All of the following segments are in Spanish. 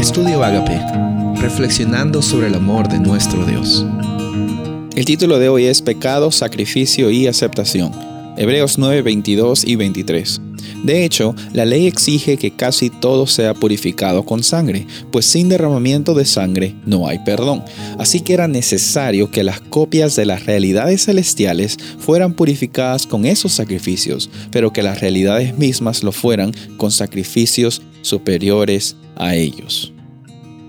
Estudio Agape, reflexionando sobre el amor de nuestro Dios. El título de hoy es Pecado, Sacrificio y Aceptación. Hebreos 9, 22 y 23. De hecho, la ley exige que casi todo sea purificado con sangre, pues sin derramamiento de sangre no hay perdón. Así que era necesario que las copias de las realidades celestiales fueran purificadas con esos sacrificios, pero que las realidades mismas lo fueran con sacrificios superiores a ellos.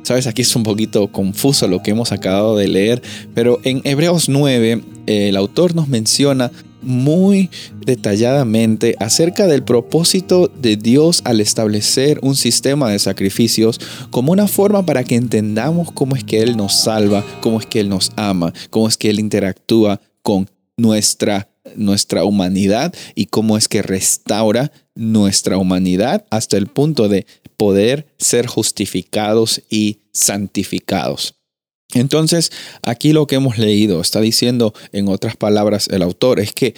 Sabes, aquí es un poquito confuso lo que hemos acabado de leer, pero en Hebreos 9 el autor nos menciona muy detalladamente acerca del propósito de Dios al establecer un sistema de sacrificios como una forma para que entendamos cómo es que Él nos salva, cómo es que Él nos ama, cómo es que Él interactúa con nuestra, nuestra humanidad y cómo es que restaura nuestra humanidad hasta el punto de poder ser justificados y santificados. Entonces, aquí lo que hemos leído está diciendo, en otras palabras, el autor, es que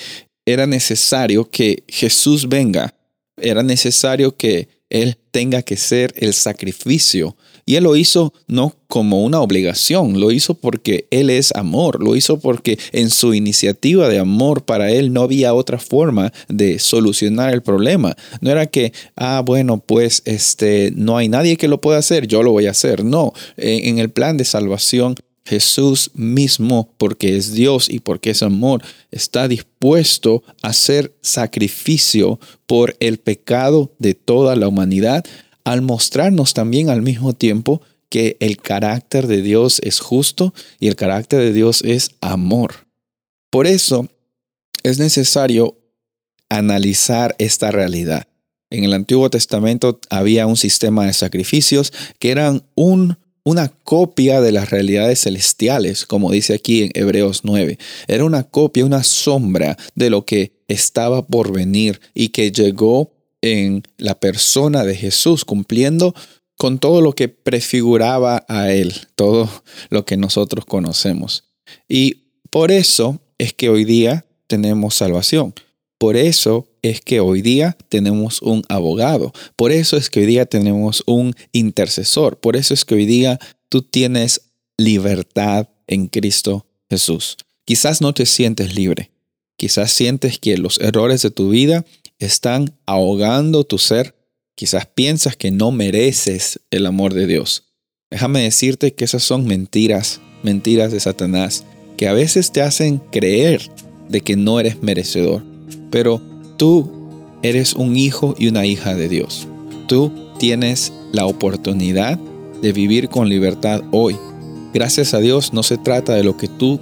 era necesario que Jesús venga, era necesario que Él tenga que ser el sacrificio y Él lo hizo no como una obligación, lo hizo porque Él es amor, lo hizo porque en su iniciativa de amor para Él no había otra forma de solucionar el problema. No era que, ah, bueno, pues este, no hay nadie que lo pueda hacer, yo lo voy a hacer. No, en el plan de salvación Jesús mismo, porque es Dios y porque es amor, está dispuesto a hacer sacrificio por el pecado de toda la humanidad al mostrarnos también al mismo tiempo que el carácter de Dios es justo y el carácter de Dios es amor. Por eso es necesario analizar esta realidad. En el Antiguo Testamento había un sistema de sacrificios que eran un, una copia de las realidades celestiales, como dice aquí en Hebreos 9. Era una copia, una sombra de lo que estaba por venir y que llegó en la persona de Jesús, cumpliendo con todo lo que prefiguraba a Él, todo lo que nosotros conocemos. Y por eso es que hoy día tenemos salvación. Por eso es que hoy día tenemos un abogado. Por eso es que hoy día tenemos un intercesor. Por eso es que hoy día tú tienes libertad en Cristo Jesús. Quizás no te sientes libre. Quizás sientes que los errores de tu vida están ahogando tu ser. Quizás piensas que no mereces el amor de Dios. Déjame decirte que esas son mentiras, mentiras de Satanás, que a veces te hacen creer de que no eres merecedor. Pero tú eres un hijo y una hija de Dios. Tú tienes la oportunidad de vivir con libertad hoy. Gracias a Dios no se trata de lo que tú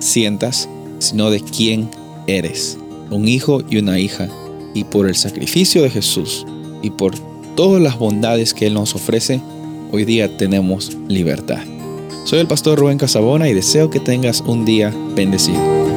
sientas, sino de quién eres. Un hijo y una hija y por el sacrificio de Jesús y por todas las bondades que Él nos ofrece, hoy día tenemos libertad. Soy el pastor Rubén Casabona y deseo que tengas un día bendecido.